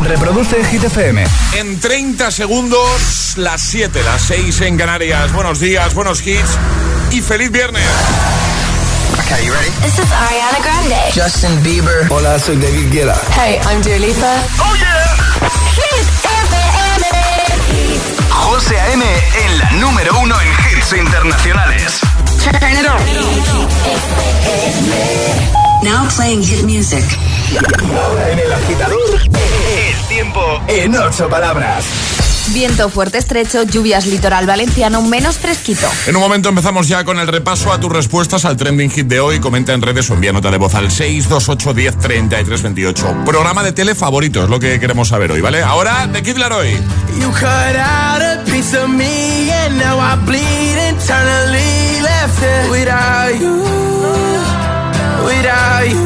Reproduce Hit FM. En 30 segundos, las 7, las 6 en Canarias. Buenos días, buenos hits y feliz viernes. Okay, you ready? This is Ariana Grande. Justin Bieber. Hola, soy David Guetta. Hey, I'm Dua Lipa. ¡Oh, yeah! Hit FM. José A.M. en la número uno en hits internacionales. Turn it on. Now playing hit music. Ahora en el agitador, el tiempo en ocho palabras. Viento fuerte estrecho, lluvias litoral valenciano, menos fresquito. En un momento empezamos ya con el repaso a tus respuestas al trending hit de hoy. Comenta en redes o envía nota de voz al 628 10 33 28. Programa de tele favorito, es lo que queremos saber hoy, ¿vale? Ahora, de Kid Laroi. You cut out a piece of me and now I bleed internally left it without you, without you.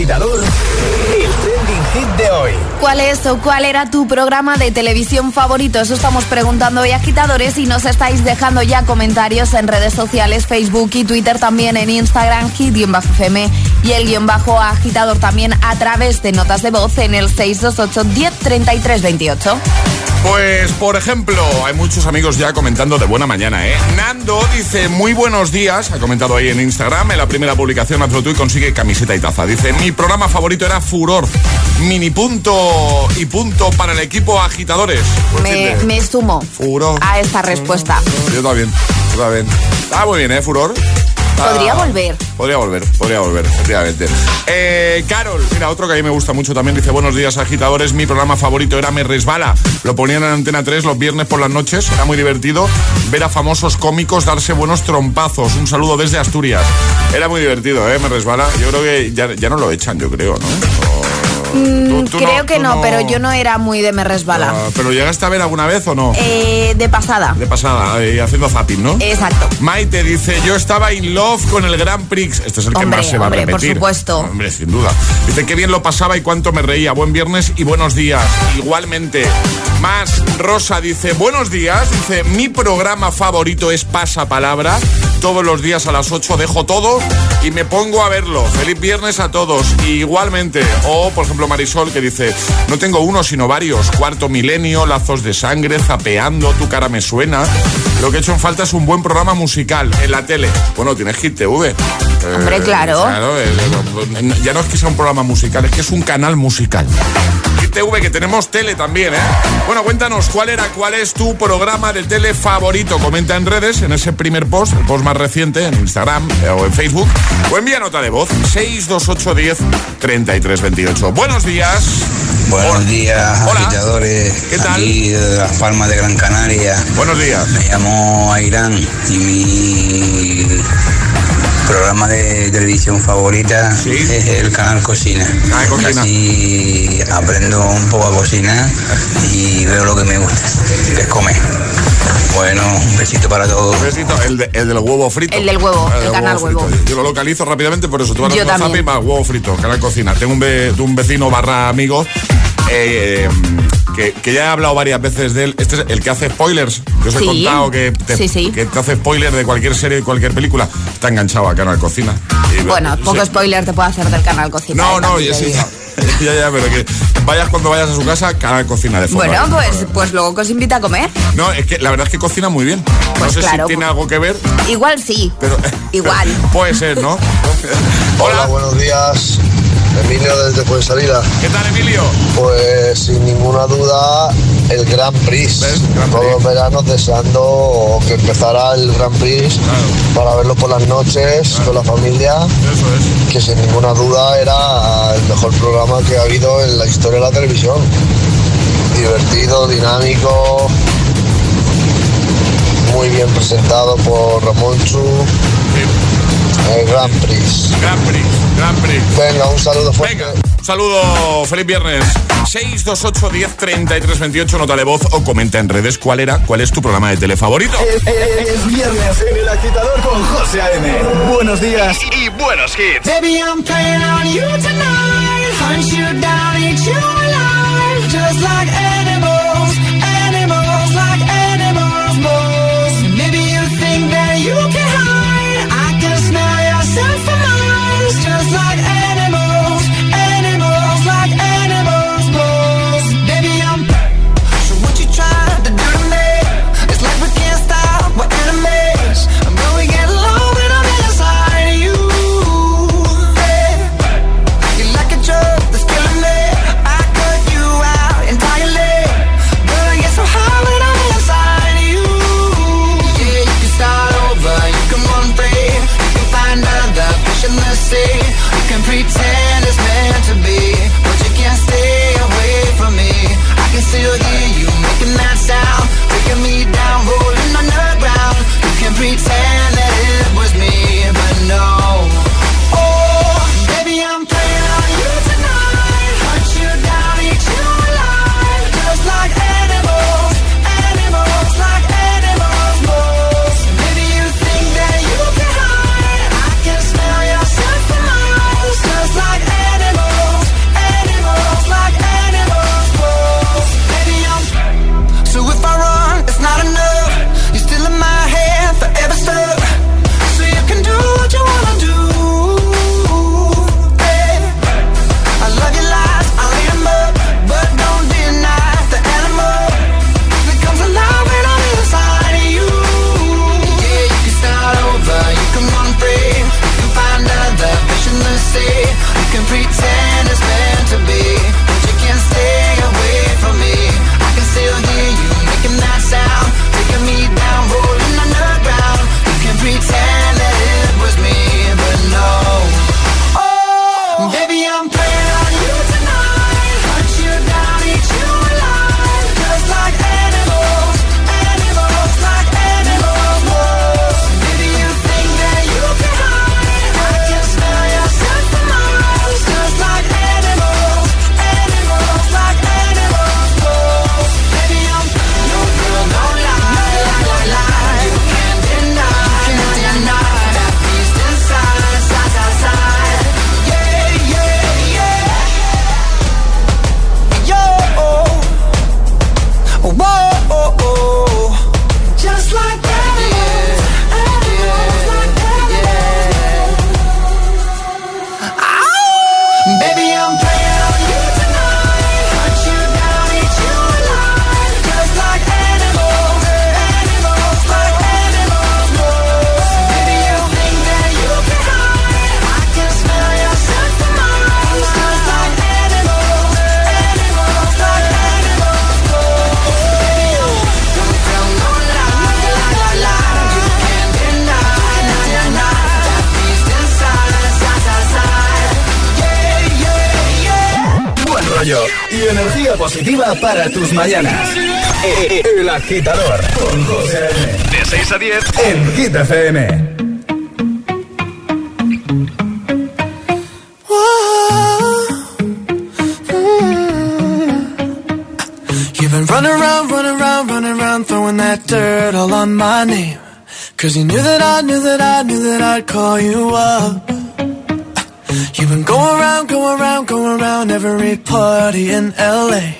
Agitador, el trending hit de hoy. ¿Cuál es o cuál era tu programa de televisión favorito? Eso estamos preguntando hoy agitadores y nos estáis dejando ya comentarios en redes sociales, Facebook y Twitter, también en Instagram, hit-fm y el guion bajo agitador también a través de notas de voz en el 628 10 33 28. Pues, por ejemplo, hay muchos amigos ya comentando de buena mañana, ¿eh? Nando dice, muy buenos días, ha comentado ahí en Instagram, en la primera publicación, hazlo tú y consigue camiseta y taza. Dice, mi programa favorito era Furor, mini punto y punto para el equipo agitadores. Pues Me, me sumo Furor. a esta respuesta. Yo también, yo también. Está muy bien, ¿eh? Furor. Está- Podría volver. Podría volver, podría volver, efectivamente. Eh, Carol, mira, otro que a mí me gusta mucho también, dice, buenos días agitadores, mi programa favorito era Me Resbala. Lo ponían en Antena 3 los viernes por las noches, era muy divertido ver a famosos cómicos darse buenos trompazos. Un saludo desde Asturias. Era muy divertido, ¿eh? Me Resbala. Yo creo que ya, ya no lo echan, yo creo, ¿no? Tú- tú Creo que no, pero yo no era muy de me resbala. Ah, ¿Pero llegaste a ver alguna vez o no? Eh, de pasada. De pasada, eh, haciendo zapping, ¿no? Exacto. Maite dice, yo estaba in love con el Grand Prix. Este es el que más se va hombre, a por repetir. supuesto. Hombre, sin duda. Dice, qué bien lo pasaba y cuánto me reía. Buen viernes y buenos días. Igualmente. Más, Rosa dice, buenos días. Dice, mi programa favorito es Pasapalabra. Todos los días a las 8 dejo todo y me pongo a verlo. Feliz viernes a todos. Y igualmente. O, por ejemplo, Marisol que dice, no tengo uno sino varios. Cuarto milenio, lazos de sangre, zapeando, tu cara me suena. lo que he hecho en falta es un buen programa musical en la tele. Bueno, tienes Hit TV. Hombre, Eh, claro. eh, eh, ya no es que sea un programa musical, es que es un canal musical. TV, que tenemos tele también, ¿eh? Bueno, cuéntanos, ¿cuál era, cuál es tu programa de tele favorito? Comenta en redes, en ese primer post, el post más reciente, en Instagram eh, o en Facebook, o envía nota de voz, 62810 3328. Buenos días. Buenos días, Hola. agitadores. ¿Qué tal? Aquí de Las Palmas de Gran Canaria. Buenos días. Me llamo Airán y mi programa de televisión favorita Sí. es el canal Cocina. Ah, Cocina. Así aprendo un poco a cocinar y veo lo que me gusta, que es comer. Bueno, un besito para todos. Un besito, el, de- el del huevo frito. El del huevo, el canal huevo. frito. Yo lo localizo rápidamente, por eso tú vas a WhatsApp y más huevo frito, canal cocina. Tengo un, ve- un vecino barra amigo eh, que, que ya he hablado varias veces de él. Este es el que hace spoilers. Yo os he contado que te, Sí, sí. que te hace spoilers de cualquier serie, de cualquier película. Está enganchado a canal cocina. Y, Bueno, poco spoiler te puedo hacer del canal Cocina. No, eh, no, sí, ya, ya, pero que vayas cuando vayas a su casa, canal cocina de fondo. Bueno, pues, pues luego que os invita a comer. No, es que la verdad es que cocina muy bien. No Pues sé claro, si tiene algo que ver, Igual sí. pero. Igual. Puede ser, ¿no? Hola, Hola, buenos días. Emilio desde Fuensalida. ¿qué tal, Emilio? Pues sin ninguna duda el Gran Prix. Todos los veranos deseando que empezara el Gran Prix para verlo por las noches con la familia, Eso es. que sin ninguna duda era el mejor programa que ha habido en la historia de la televisión. Divertido, dinámico, muy bien presentado por Ramón Chu, el Gran Prix. Gran Prix, Gran Prix. Venga, un saludo fuerte. Venga, un saludo, feliz viernes. 628 10 33 28, nota de voz o comenta en redes cuál era, cuál es tu programa de tele favorito. Es, es viernes en el agitador con José A.M. Buenos días. Y buenos hits. Baby, I'm playing on you tonight. Hunt you down, eat you alive. Just like positiva para tus mañanas. El agitador con José De 6 a 10 en Hit FM. You've been running around, running around, running around, throwing that dirt all on my name. Cause you knew that I knew that I knew that I'd call you up. You've been going around, going around, going around every party in LA.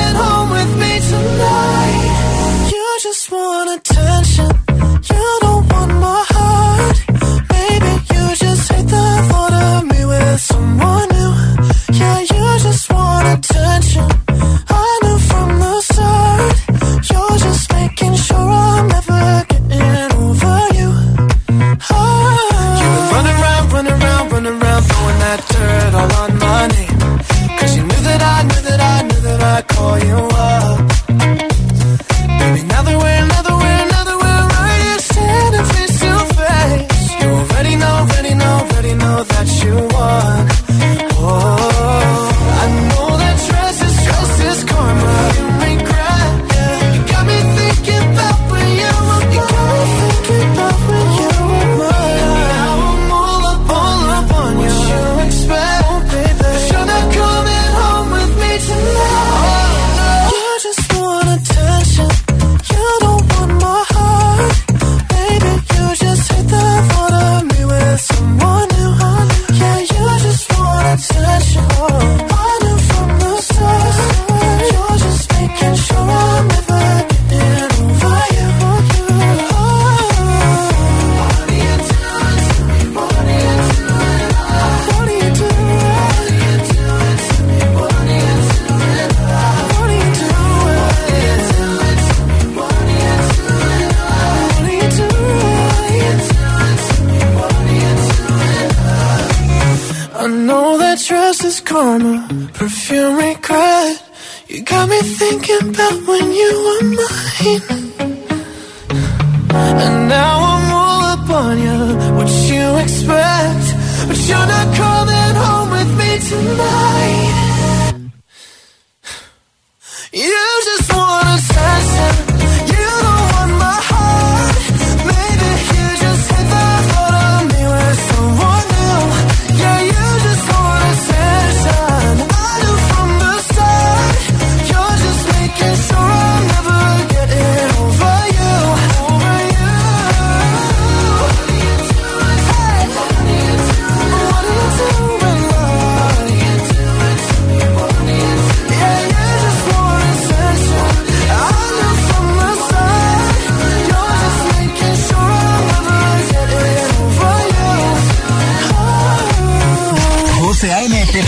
that I knew that I call you up. Keep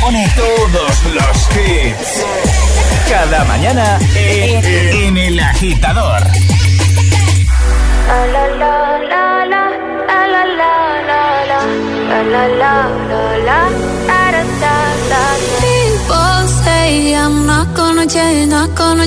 pone todos los hits. Cada mañana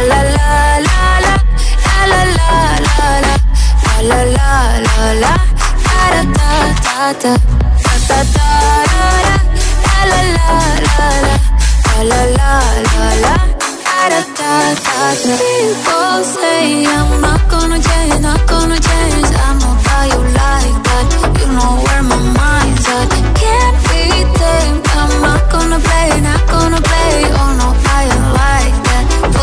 La la la la la, la la la la la, la la la la, da da da, da da da da, la la la la la, la la la la. Da, da. People say I'm not gonna change, not gonna change. I know how you like that. You know where my mind's at. Can't be tamed. I'm not gonna play, not gonna play. Oh no,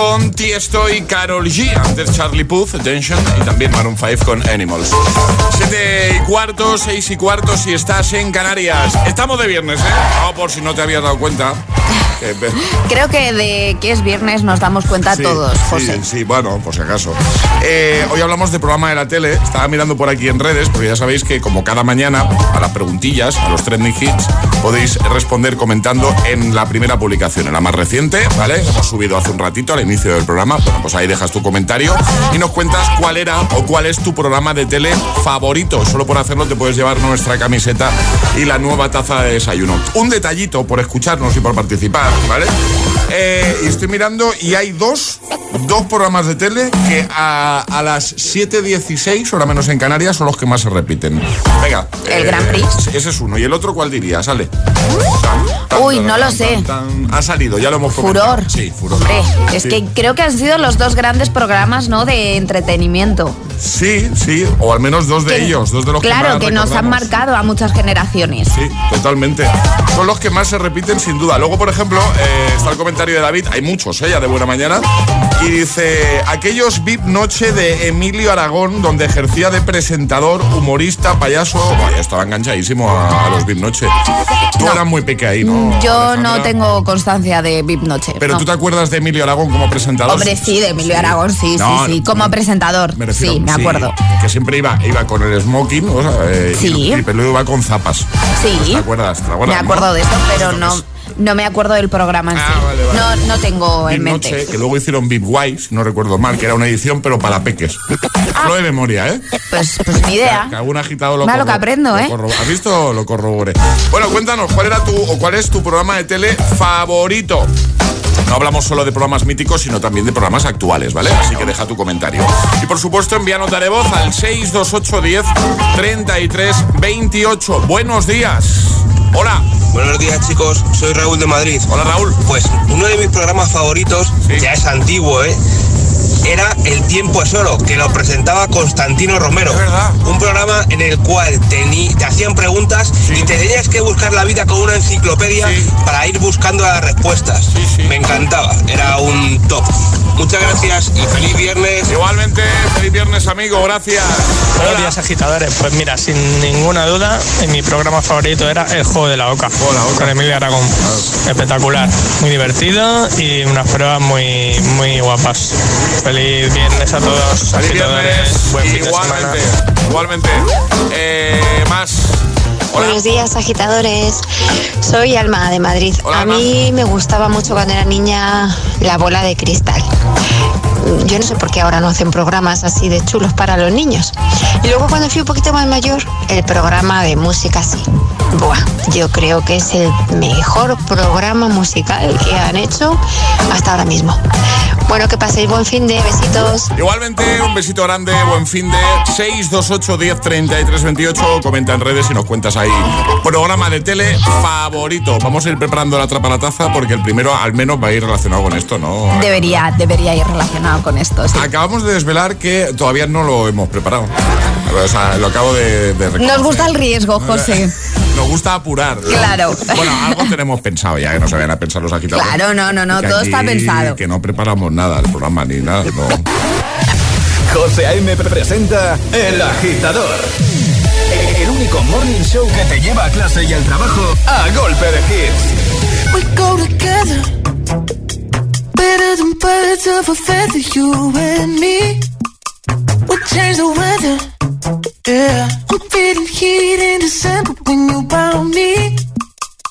con Tiesto y Carol G. Antes Charlie Puth, Attention. Y también Maroon 5 con Animals. Siete y cuarto, seis y cuarto si estás en Canarias. Estamos de viernes, ¿eh? No, por si no te habías dado cuenta. Creo que de que es viernes nos damos cuenta Sí, todos, sí, José. Sí, bueno, por si acaso. Eh, hoy hablamos de programa de la tele. Estaba mirando por aquí en redes, porque ya sabéis que como cada mañana, a las preguntillas, a los trending hits, podéis responder comentando en la primera publicación, en la más reciente, ¿vale? Hemos subido hace un ratito al inicio del programa. Bueno, pues ahí dejas tu comentario y nos cuentas cuál era o cuál es tu programa de tele favorito. Solo por hacerlo te puedes llevar nuestra camiseta y la nueva taza de desayuno. Un detallito por escucharnos y por participar, ¿vale? Eh, estoy mirando y hay dos, dos programas de tele que a, a las 7.16, hora menos en Canarias, son los que más se repiten. Venga. eh, ¿El Grand Prix? Ese es uno. ¿Y el otro cuál diría? Sale. Uy, no lo sé. Ha salido, ya lo hemos Furor. comentado. Sí, furor. Hombre, es Sí. que creo que han sido los dos grandes programas, ¿no? De entretenimiento. Sí, sí, o al menos dos de Que- ellos, dos de los Claro, que nos han marcado a muchas generaciones. Sí, totalmente. Son los que más se repiten sin duda. Luego, por ejemplo, eh, está el comentario de David, hay muchos, ¿eh? Ya de buena mañana. Y dice, aquellos VIP noche de Emilio Aragón, donde ejercía de presentador, humorista, payaso. Estaba enganchadísimo a, a los VIP noche. Tú eras muy peque ahí, ¿no? Yo Alejandra? no tengo constancia de VIP Noche. Pero no. tú te acuerdas de Emilio Aragón como presentador. Hombre, sí, de Emilio Aragón, sí, No, sí, sí. Como presentador. Me refiero, sí, me acuerdo. Que siempre iba, iba con el smoking, o sea, eh, Sí. y, y luego iba con zapas. Sí. ¿Te acuerdas? ¿Te acuerdas, Me acuerdo de eso, pero no, no me acuerdo del programa en Ah, sí. vale, vale. No, no tengo en Big mente. Noche, que luego hicieron Big Wise, no recuerdo mal, que era una edición, pero para peques. Hablo de memoria, ¿eh? Pues, pues ni idea. Que algún agitado lo corro- que aprendo, ¿eh? ¿Has visto? Lo corroboré. Bueno, cuéntanos, ¿cuál era tu o cuál es tu programa de tele favorito? No hablamos solo de programas míticos, sino también de programas actuales, ¿vale? Así que deja tu comentario. Y por supuesto, envía nota de voz al 62810 33 28. Buenos días. Hola. Buenos días chicos, soy Raúl de Madrid. Hola Raúl. Pues uno de mis programas favoritos, Sí. ya es antiguo, ¿eh? Era El tiempo es oro, que lo presentaba Constantino Romero. Es verdad. Un programa en el cual tení- te hacían preguntas Sí. y te tenías que buscar la vida con una enciclopedia Sí. para ir buscando las respuestas. Sí, sí. Me encantaba, era un top. Muchas gracias y feliz viernes. Igualmente, feliz viernes, amigo. Gracias. Buenos días, agitadores. Pues mira, sin ninguna duda, en mi programa favorito era El Juego de la Oca. Juego de la Oca. Con Emilia Aragón. Espectacular. Muy divertido y unas pruebas muy, muy guapas. Feliz viernes a todos, Feliz agitadores. viernes. Buen fin de semana. Igualmente. Igualmente. Eh, más. Hola. Buenos días, agitadores. Soy Alma de Madrid. Hola, a Alma. mí me gustaba mucho cuando era niña la bola de cristal. Yo no sé por qué ahora no hacen programas así de chulos para los niños. Y luego cuando fui un poquito más mayor, el programa de música sí. Buah, yo creo que es el mejor programa musical que han hecho hasta ahora mismo. Bueno, que paséis buen fin de besitos. Igualmente, un besito grande, buen fin de 628 10 33 28. Comenta en redes y nos cuentas ahí. Programa de tele favorito. Vamos a ir preparando la trapa a la taza porque el primero al menos va a ir relacionado con esto, ¿no? Debería, debería ir relacionado con esto, sí. Acabamos de desvelar que todavía no lo hemos preparado. O sea, lo acabo de, de. Nos gusta el riesgo, José. Nos gusta apurar. Claro. Bueno, algo tenemos pensado ya, que no se vayan a pensar los agitadores. Claro, no, no, no, todo aquí- está pensado. Que no preparamos nada, el programa ni nada. No. José A.M. presenta El Agitador. El único morning show que te lleva a clase y al trabajo a golpe de hits. We go together better than birds of a feather, you and me. We change the weather. Yeah, I'm feeling heat in December when you found me.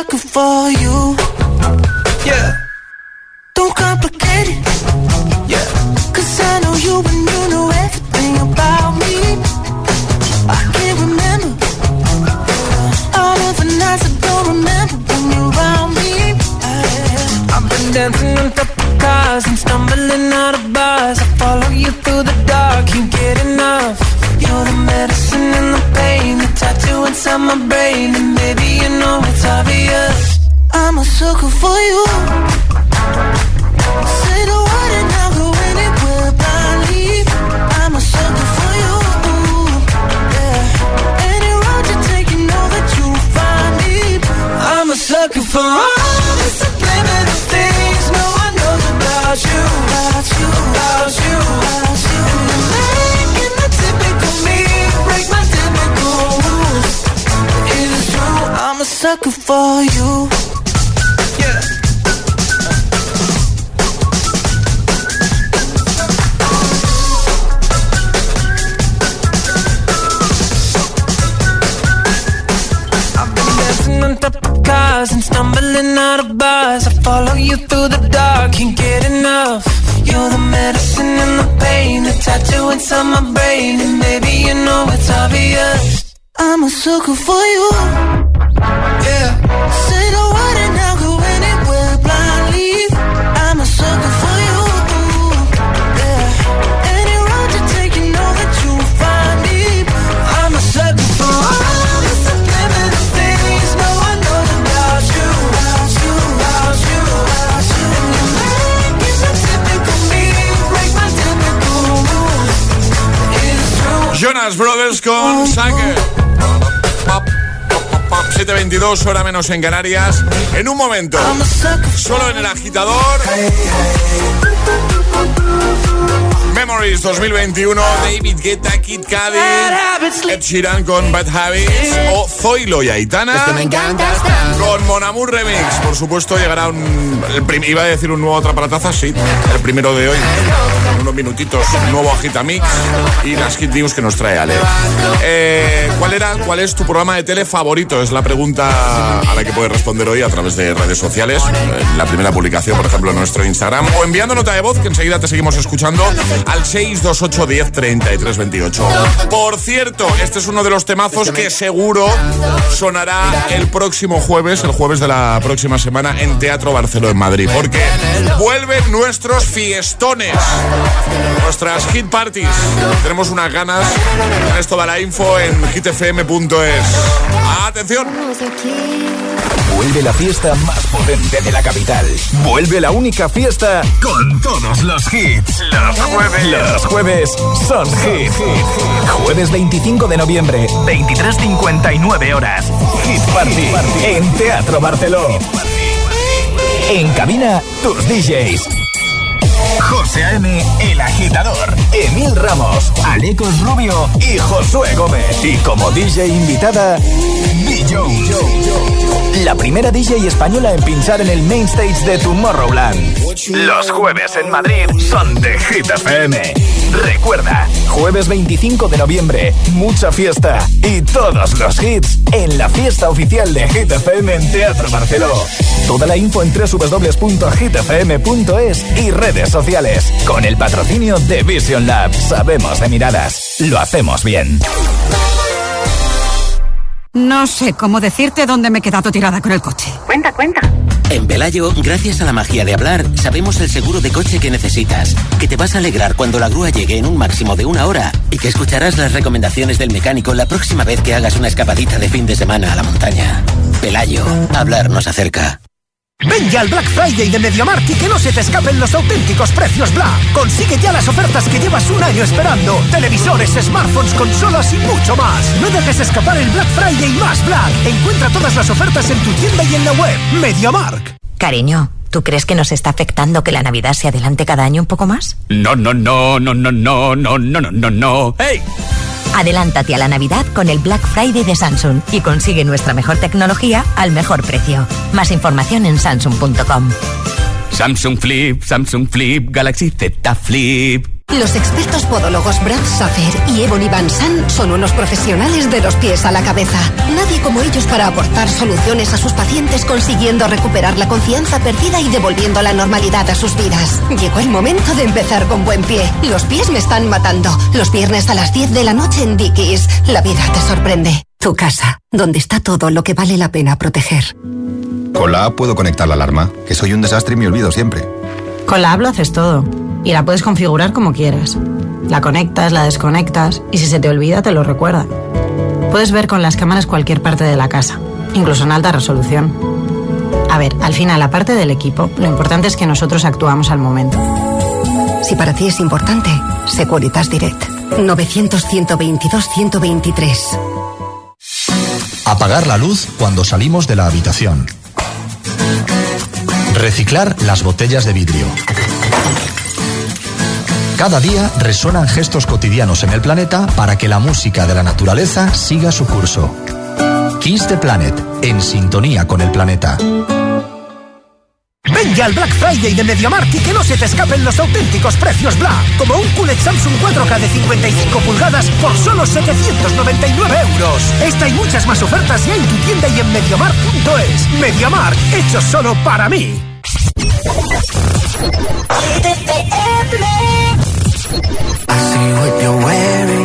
sucker for you. For Sucker. 722, hora menos en Canarias. En un momento, solo en el agitador. Memories 2021, David Guetta, Kid Cudi, Ed Sheeran con Bad Habits o Zoilo y Aitana con Mon Amour Remix. Por supuesto, llegará un. el prim- iba a decir un nuevo Atrapalataza, sí, el primero de hoy. En unos minutitos, un nuevo Agitamix y las Hit News que nos trae Ale. Eh, ¿Cuál era, cuál es tu programa de tele favorito? Es la pregunta a la que puedes responder hoy a través de redes sociales. La primera publicación, por ejemplo, en nuestro Instagram. O enviando nota de voz, que enseguida te seguimos escuchando, al 628 10 33 28. Por cierto, este es uno de los temazos que seguro sonará el próximo jueves, el jueves de la próxima semana, en Teatro Barceló en Madrid. Porque vuelven nuestros fiestones, nuestras hit parties. Tenemos unas ganas. Tienes toda la info en hitfm.es. ¡Atención! Vuelve la fiesta más potente de la capital. Vuelve la única fiesta con todos los hits. Los jueves. Los jueves son hit. Jueves 25 de noviembre, 23.59 horas. Hit Party en Teatro Barceló. En cabina, tus DJs. José A.M., El Agitador, Emil Ramos, Alecos Rubio y Josué Gómez. Y como DJ invitada, Jones. La primera DJ española en pinchar en el main stage de Tomorrowland. Los jueves en Madrid son de Hit FM. Recuerda, jueves 25 de noviembre, mucha fiesta y todos los hits en la fiesta oficial de Hit FM en Teatro Barceló. Toda la info en www.hitfm.es y redes sociales. Con el patrocinio de Vision Lab. Sabemos de miradas. Lo hacemos bien. No sé cómo decirte dónde me he quedado tirada con el coche. Cuenta, cuenta. En Pelayo, gracias a la magia de hablar, sabemos el seguro de coche que necesitas, que te vas a alegrar cuando la grúa llegue en un máximo de una hora y que escucharás las recomendaciones del mecánico la próxima vez que hagas una escapadita de fin de semana a la montaña. Pelayo, hablar nos acerca. Ven ya al Black Friday de MediaMarkt y que no se te escapen los auténticos precios Black. Consigue ya las ofertas que llevas un año esperando. Televisores, smartphones, consolas y mucho más. No dejes escapar el Black Friday más Black. Encuentra todas las ofertas en tu tienda y en la web. MediaMarkt. Cariño, ¿tú crees que nos está afectando que la Navidad se adelante cada año un poco más? No, no, no, no, no, no, no, no, no, no, no. ¡Hey! Adelántate a la Navidad con el Black Friday de Samsung y consigue nuestra mejor tecnología al mejor precio. Más información en samsung.com. Samsung Flip, Samsung Flip, Galaxy Z Flip. Los expertos podólogos Brad Saffer y Ebony Van San son unos profesionales de los pies a la cabeza. Nadie como ellos para aportar soluciones a sus pacientes consiguiendo recuperar la confianza perdida y devolviendo la normalidad a sus vidas. Llegó el momento de empezar con buen pie. Los pies me están matando. Los viernes a las 10 de la noche en Dickies. La vida te sorprende. Tu casa, donde está todo lo que vale la pena proteger. Con la app puedo conectar la alarma, que soy un desastre y me olvido siempre. Con la app lo haces todo y la puedes configurar como quieras. La conectas, la desconectas y si se te olvida te lo recuerda. Puedes ver con las cámaras cualquier parte de la casa, incluso en alta resolución. A ver, al final, aparte del equipo, lo importante es que nosotros actuamos al momento. Si para ti es importante, Securitas Direct. 900-122-123. Apagar la luz cuando salimos de la habitación. Reciclar las botellas de vidrio. Cada día resuenan gestos cotidianos en el planeta para que la música de la naturaleza siga su curso. Kiss the Planet, en sintonía con el planeta. Ven ya al Black Friday de MediaMarkt y que no se te escapen los auténticos precios Black. Como un QLED Samsung 4K de 55 pulgadas por solo 799 euros. Esta y muchas más ofertas ya en tu tienda y en MediaMarkt.es. MediaMarkt, hecho solo para mí. I see what you're wearing.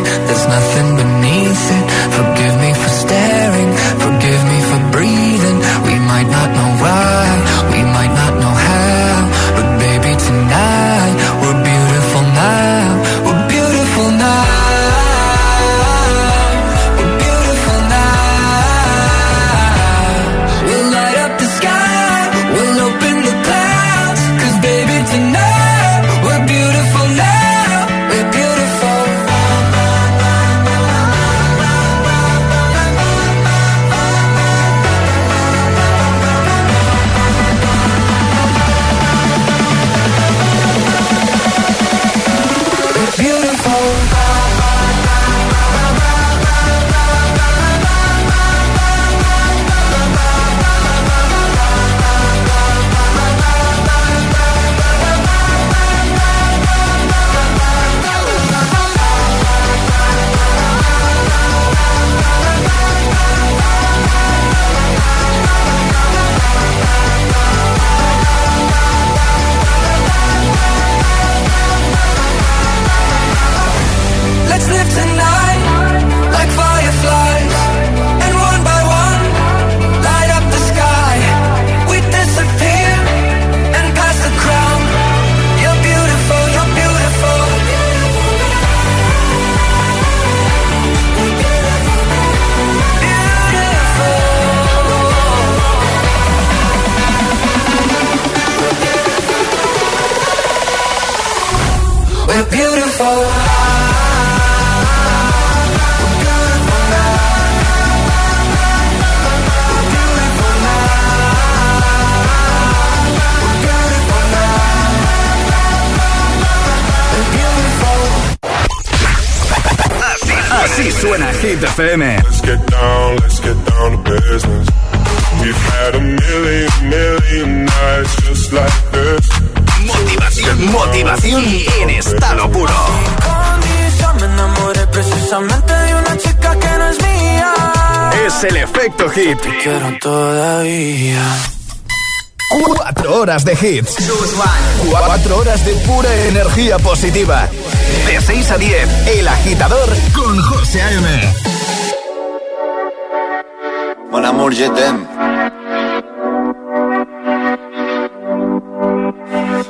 Hit FM. Let's get down, let's get down to business. We've had a million, million nights just like this. Motivación, motivación en estado puro. Me enamoré precisamente de una chica que no es mía. Es el efecto hit. Te quiero todavía. Cuatro horas de hits. Cuatro horas de pura energía positiva. De 6 a 10, El Agitador con José A.M. Mon amour, je t'aime.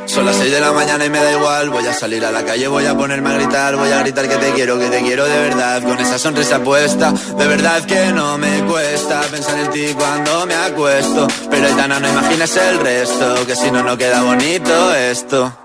Son las 6 de la mañana y me da igual. Voy a salir a la calle, voy a ponerme a gritar. Voy a gritar que te quiero, que te quiero de verdad. Con esa sonrisa puesta, de verdad que no me cuesta pensar en ti cuando me acuesto. Pero Aitana, no imaginas el resto, que si no, no queda bonito esto.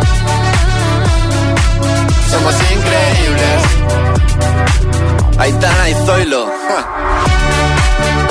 somos increíbles. Aitana y Zoilo. Son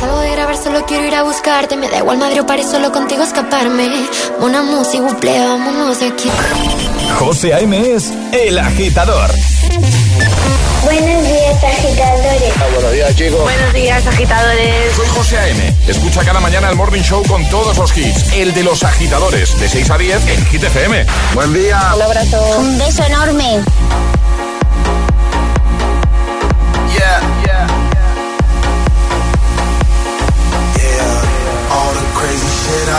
Salgo de grabar, solo quiero ir a buscarte. Me da igual Madrid o París, solo contigo escaparme. Una música, buple, vámonos de aquí. José A.M. es el agitador. Buenos días, agitadores. buenos días, chicos. Buenos días, agitadores. Soy José A.M. Escucha cada mañana el Morning Show con todos los hits. El de los agitadores, de 6 a 10 en Hit FM. Buen día. Un abrazo. Un beso enorme.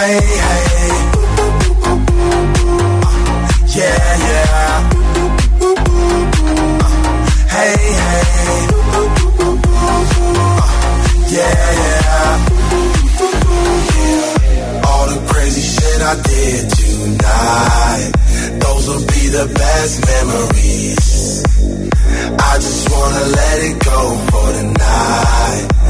Hey, hey. Yeah, yeah. Hey, hey. Yeah, yeah. All the crazy shit I did tonight. Those will be the best memories. I just wanna let it go for the night.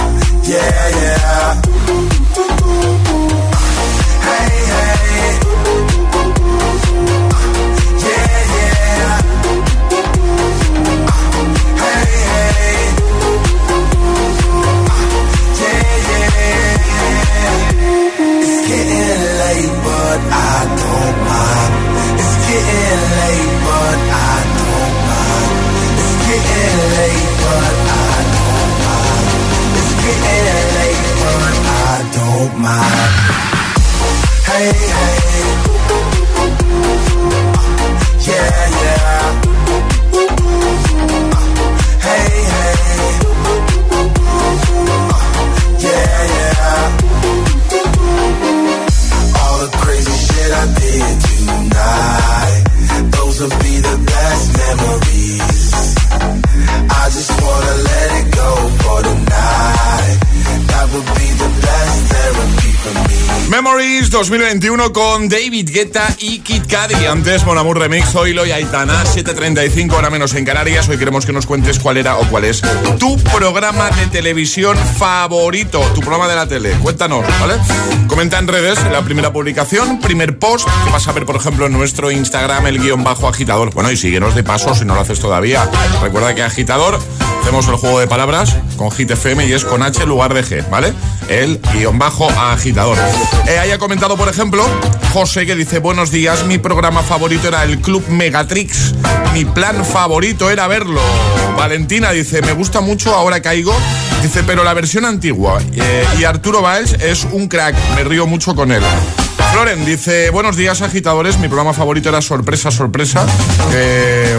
Yeah, yeah. 2021 con David Guetta y Kid Cudi. Antes, Mon Amour Remix, Oilo y Aitana, 7.35, hora menos en Canarias. Hoy queremos que nos cuentes cuál era o cuál es tu programa de televisión favorito, tu programa de la tele. Cuéntanos, ¿vale? Comenta en redes la primera publicación, primer post, que vas a ver, por ejemplo, en nuestro Instagram, el guion bajo agitador. Bueno, y síguenos de paso si no lo haces todavía. Recuerda que agitador hacemos el juego de palabras con Hit FM y es con H en lugar de G, ¿vale? El guion bajo agitador. Eh, haya comentado, por ejemplo, José que dice, buenos días, mi programa favorito era el Club Megatrix. Mi plan favorito era verlo. Valentina dice, me gusta mucho, ahora caigo. Dice, pero la versión antigua. Eh, y Arturo Baez es un crack, me río mucho con él. Floren dice, buenos días agitadores, mi programa favorito era Sorpresa, Sorpresa. Eh,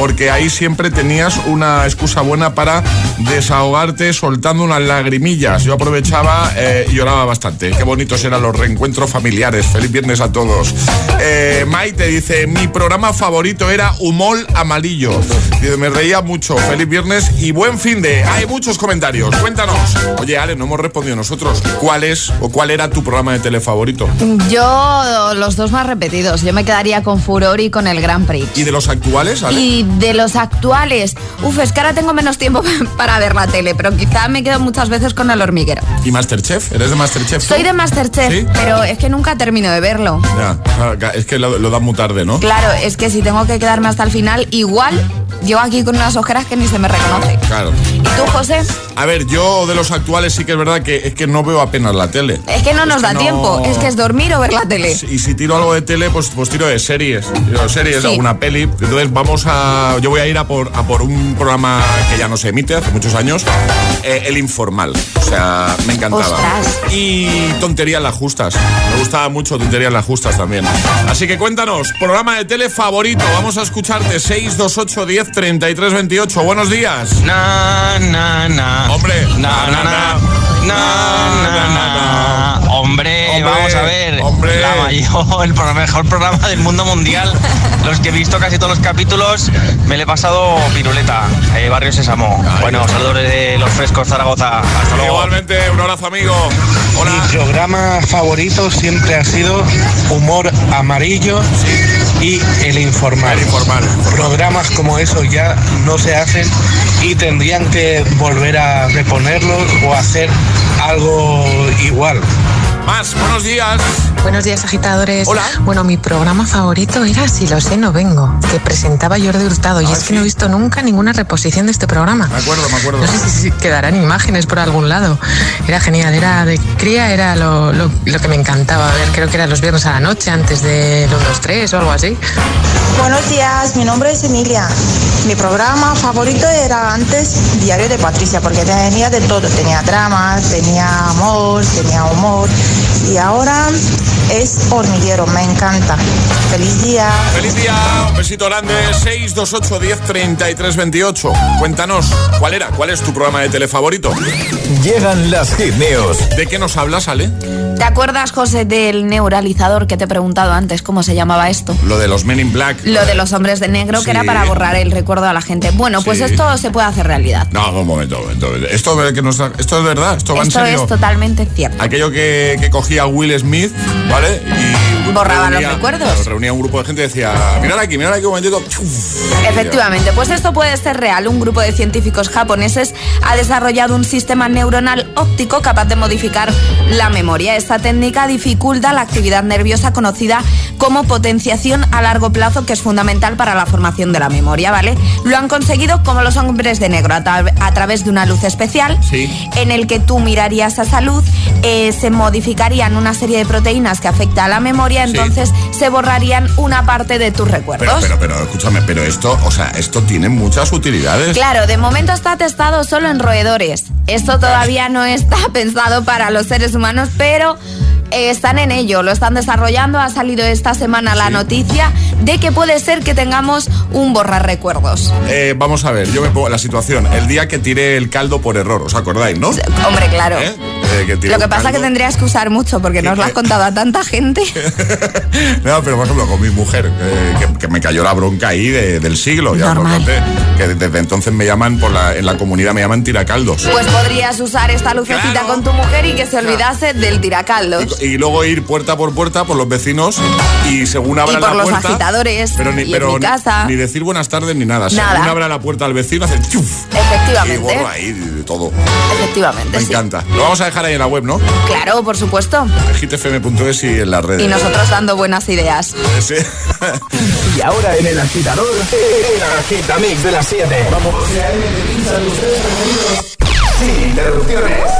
porque ahí siempre tenías una excusa buena para desahogarte soltando unas lagrimillas. Yo aprovechaba eh, y lloraba bastante. Qué bonitos eran los reencuentros familiares. Feliz viernes a todos. Eh, Maite dice, mi programa favorito era Humol Amarillo. Dice, me reía mucho. Feliz viernes y buen fin de... Hay muchos comentarios. Cuéntanos. Oye, Ale, no hemos respondido nosotros. ¿Cuál es o cuál era tu programa de tele favorito? Yo, los dos más repetidos. Yo me quedaría con Furor y con el Grand Prix. ¿Y de los actuales, Ale? Y de los actuales, uf, es que ahora tengo menos tiempo para ver la tele, pero quizá me quedo muchas veces con el hormiguero. ¿Y Masterchef? ¿Eres de Masterchef? Soy de Masterchef, ¿Sí? pero es que nunca termino de verlo. Ya, es que lo, lo dan muy tarde, ¿no? Claro, es que si tengo que quedarme hasta el final, igual llevo aquí con unas ojeras que ni se me reconoce. Claro. ¿Y tú, José? A ver, yo de los actuales sí que es verdad que es que no veo apenas la tele. Es que no nos da no- tiempo, es que es dormir o ver la tele. Y si tiro algo de tele, pues, pues tiro de series. Tiro de series, Sí. alguna peli. Entonces vamos a. Yo voy a ir a por, a por un programa que ya no se emite hace muchos años. eh, el informal. O sea, me encantaba. Ostras. Y tonterías las justas. Me gustaba mucho tonterías las justas también. Así que cuéntanos, programa de tele favorito. Vamos a escucharte 628 10 33 28. Buenos días. Na, na, na. Hombre. Na, na, na. Na, na, na. Hombre, Hombre, vamos a ver. hombre. La mayor, el mejor programa del mundo mundial. Los que he visto casi todos los capítulos, me le he pasado piruleta. Eh, Barrio Sésamo. Bueno, saludos de los frescos Zaragoza. Hasta luego. Igualmente, un abrazo, amigo. Hola. Mi programa favorito siempre ha sido Humor Amarillo y El Informal. Programas como esos ya no se hacen y tendrían que volver a reponerlos o hacer algo igual. Más, buenos días. Buenos días, agitadores. Hola. Bueno, mi programa favorito era Si lo sé, no vengo, que presentaba Jordi Hurtado. y Ah, es que no he visto nunca ninguna reposición de este programa. Me acuerdo, me acuerdo. No sé si quedarán imágenes por algún lado. Era genial, era de cría, era lo, lo- lo que me encantaba. A ver, creo que era los viernes a la noche, antes del 1, 2, 3 o algo así. Buenos días, mi nombre es Emilia. Mi programa favorito era antes Diario de Patricia, porque tenía de todo. Tenía dramas, tenía amor, tenía humor. Y ahora es hormiguero, me encanta. Feliz día. Feliz día, un besito grande, 628 10 33 28. Cuéntanos, ¿cuál era? ¿Cuál es tu programa de tele favorito? Llegan las hit news. ¿De qué nos hablas, Ale? ¿Te acuerdas, José, del neuralizador que te he preguntado antes? ¿Cómo se llamaba esto? Lo de los Men in Black. Lo de los hombres de negro, Sí. que era para borrar el recuerdo a la gente. Bueno, pues Sí. esto se puede hacer realidad. No, un momento, un momento. Esto, de que nos, esto es verdad, esto va Esto en serio. es totalmente cierto. Aquello que, que cogía Will Smith, ¿vale? Y Borraba los recuerdos. claro, reunía un grupo de gente y decía, mirad aquí, mirad aquí un momentito. Efectivamente, pues esto puede ser real. Un grupo de científicos japoneses ha desarrollado un sistema neuronal óptico capaz de modificar la memoria. Esta técnica dificulta la actividad nerviosa conocida como potenciación a largo plazo, que es fundamental para la formación de la memoria, ¿vale? Lo han conseguido como los hombres de negro, a, tra- a través de una luz especial en el que tú mirarías a esa luz, eh, se una serie de proteínas que afecta a la memoria, Sí. entonces se borrarían una parte de tus recuerdos. Pero, pero, pero, escúchame, pero esto, o sea, esto tiene muchas utilidades. Claro, de momento está testado solo en roedores. Esto todavía no está pensado para los seres humanos, pero eh, están en ello, lo están desarrollando. Ha salido esta semana la noticia de que puede ser que tengamos un borrar recuerdos. Eh, vamos a ver, yo me pongo la situación. El día que tiré el caldo por error, ¿os acordáis, no? Hombre, claro. ¿Eh? eh, que Lo que pasa es que tendrías que usar mucho porque nos lo has contado a tanta gente. No, pero por ejemplo, con mi mujer, eh, que, que me cayó la bronca ahí de- del siglo. Ya Normal. conté, que desde entonces me llaman, por la, en la comunidad me llaman tiracaldos. Pues podrías usar esta lucecita con tu mujer y que se olvidase del tiracaldos. Y luego ir puerta por puerta por los vecinos y según abra Y por la los puerta. agitadores, Pero ni, y en pero mi ni- casa. ni decir buenas tardes ni nada. Nada. Según abra la puerta al vecino, hace chuf. Y Efectivamente. borro ahí de todo. Efectivamente, Me sí. encanta. Lo vamos a dejar ahí en la web, ¿no? Claro, por supuesto. hitfm.es y en las redes. Y nosotros dando buenas ideas. Sí. Y ahora en el agitador, el agitamix de las 7. Vamos. Sin interrupciones.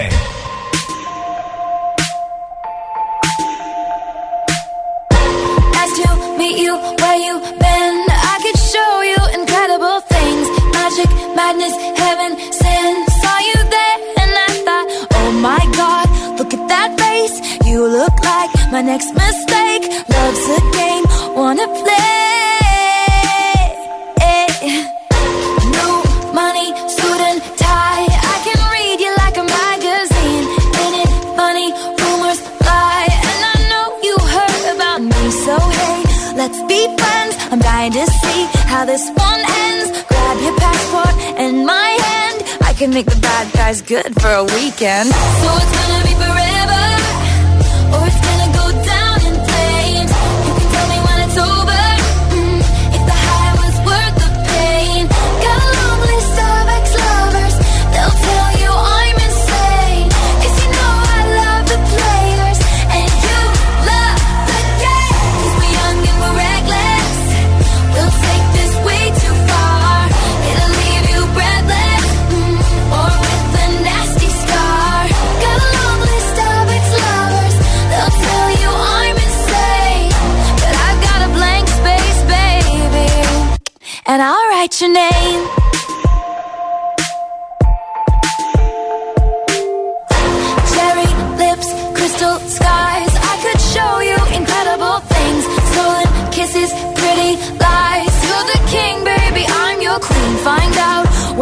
I'm to see how this one ends. Grab your passport and my hand. I can make the bad guys good for a weekend. So it's gonna be forever, or it's gonna go down in flames. You can tell me when it's over.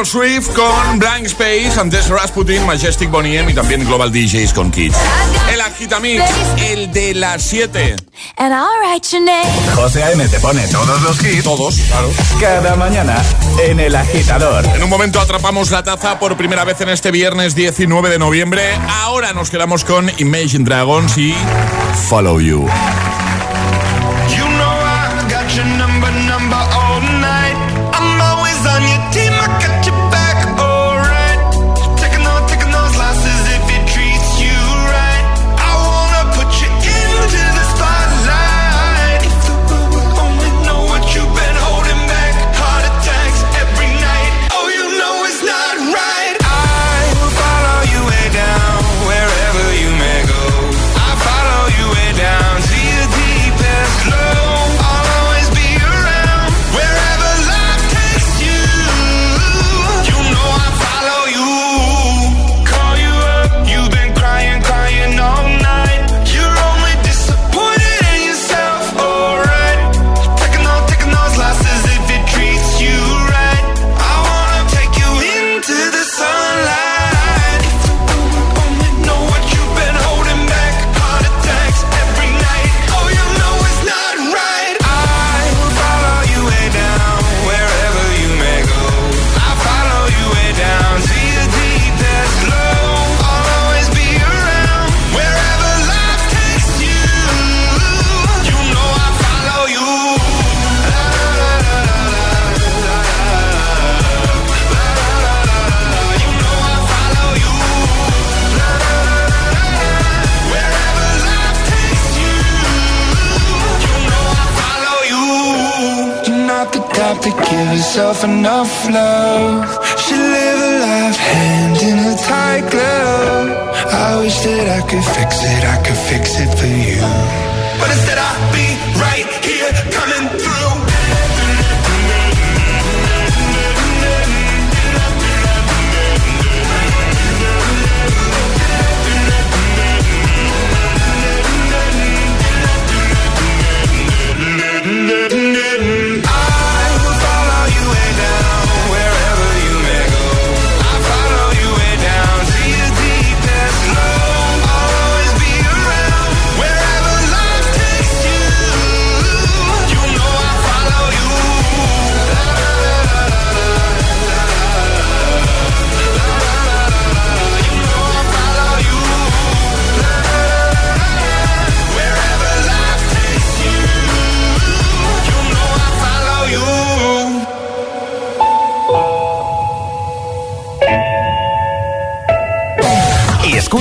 Taylor Swift con Blank Space, antes Rasputin, Majestic Bonnie M y también Global DJs con Kids. El Agitamix, el de las 7. And I'll write your name. José A.M. te pone todos los hits. Todos, claro. Cada mañana en El Agitador. En un momento atrapamos la taza por primera vez en este viernes 19 de noviembre. Ahora nos quedamos con Imagine Dragons y Follow. You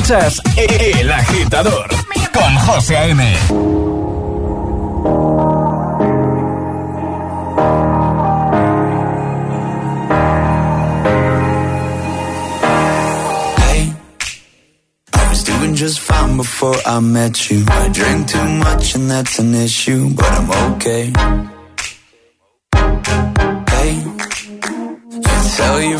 escuchas El Agitador con José A.M. Just fine before I met you. I drink too much and that's an issue, but I'm okay. Hey, you tell your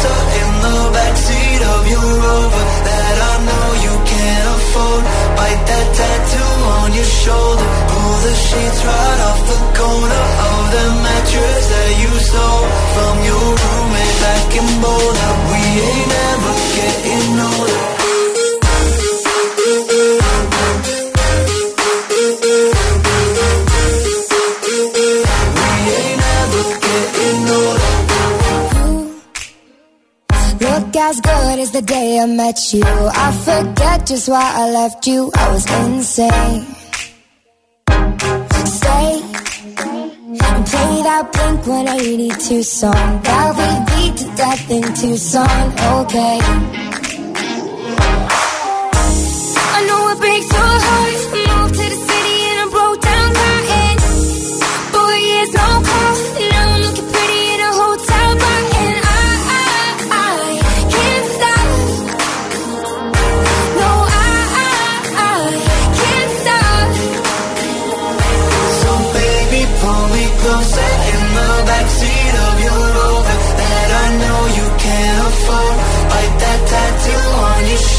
backseat of your Rover that I know you can't afford. Bite that tattoo on your shoulder. Pull the sheets right off the corner of the mattress that you stole from your roommate back in Boulder. We ain't ever getting older. As good as the day I met you. I forget just why I left you. I was insane. Stay and play that Blink 182 song that we beat to death in Tucson. Okay.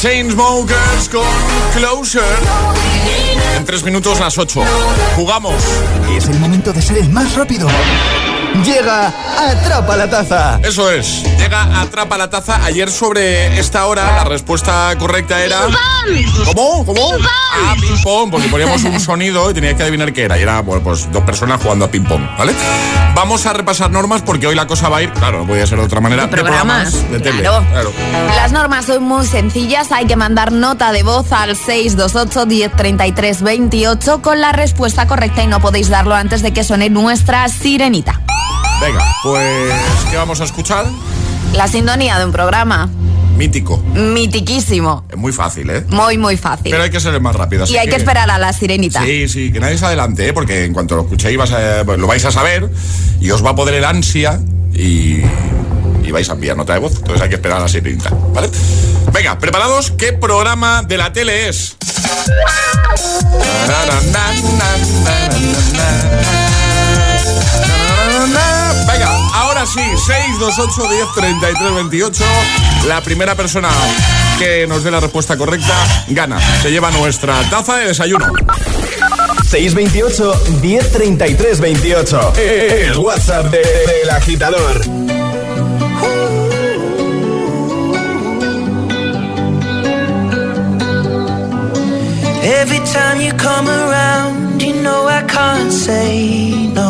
Chainsmokers con Closer. En tres minutos las 8. Jugamos. Y es el momento de ser el más rápido. Llega Atrapa la Taza. Eso es. Llega Atrapa la Taza. Ayer sobre esta hora la respuesta correcta era... ¿Cómo? ¿Cómo? Ah, ping pong, porque poníamos un sonido y tenía que adivinar qué era. Y era bueno, pues dos personas jugando a ping pong, ¿vale? Vamos a repasar normas porque hoy la cosa va a ir, claro, no podía ser de otra manera, De programas, de tele. claro. claro. Las normas son muy sencillas, hay que mandar nota de voz al 628 1033 28 con la respuesta correcta y no podéis darlo antes de que suene nuestra sirenita. Venga, pues ¿qué vamos a escuchar? La sintonía de un programa mítico. Mitiquísimo. Es muy fácil, ¿eh? Muy, muy fácil. Pero hay que ser más rápido. Y hay que... esperar a la sirenita. Sí, sí, que nadie se adelante, ¿eh? porque en cuanto lo escuchéis vas pues lo vais a saber y os va a poder el ansia y vais a enviar nota de voz. Entonces hay que esperar a las sirenita ¿vale? Venga, preparados, ¿qué programa de la tele es? Venga, ahora sí, 628 10 33 28. La primera persona que nos dé la respuesta correcta gana. Se lleva nuestra taza de desayuno. 628 10 33 28. El WhatsApp del de, de agitador. Every time you come around, you know I can't say no.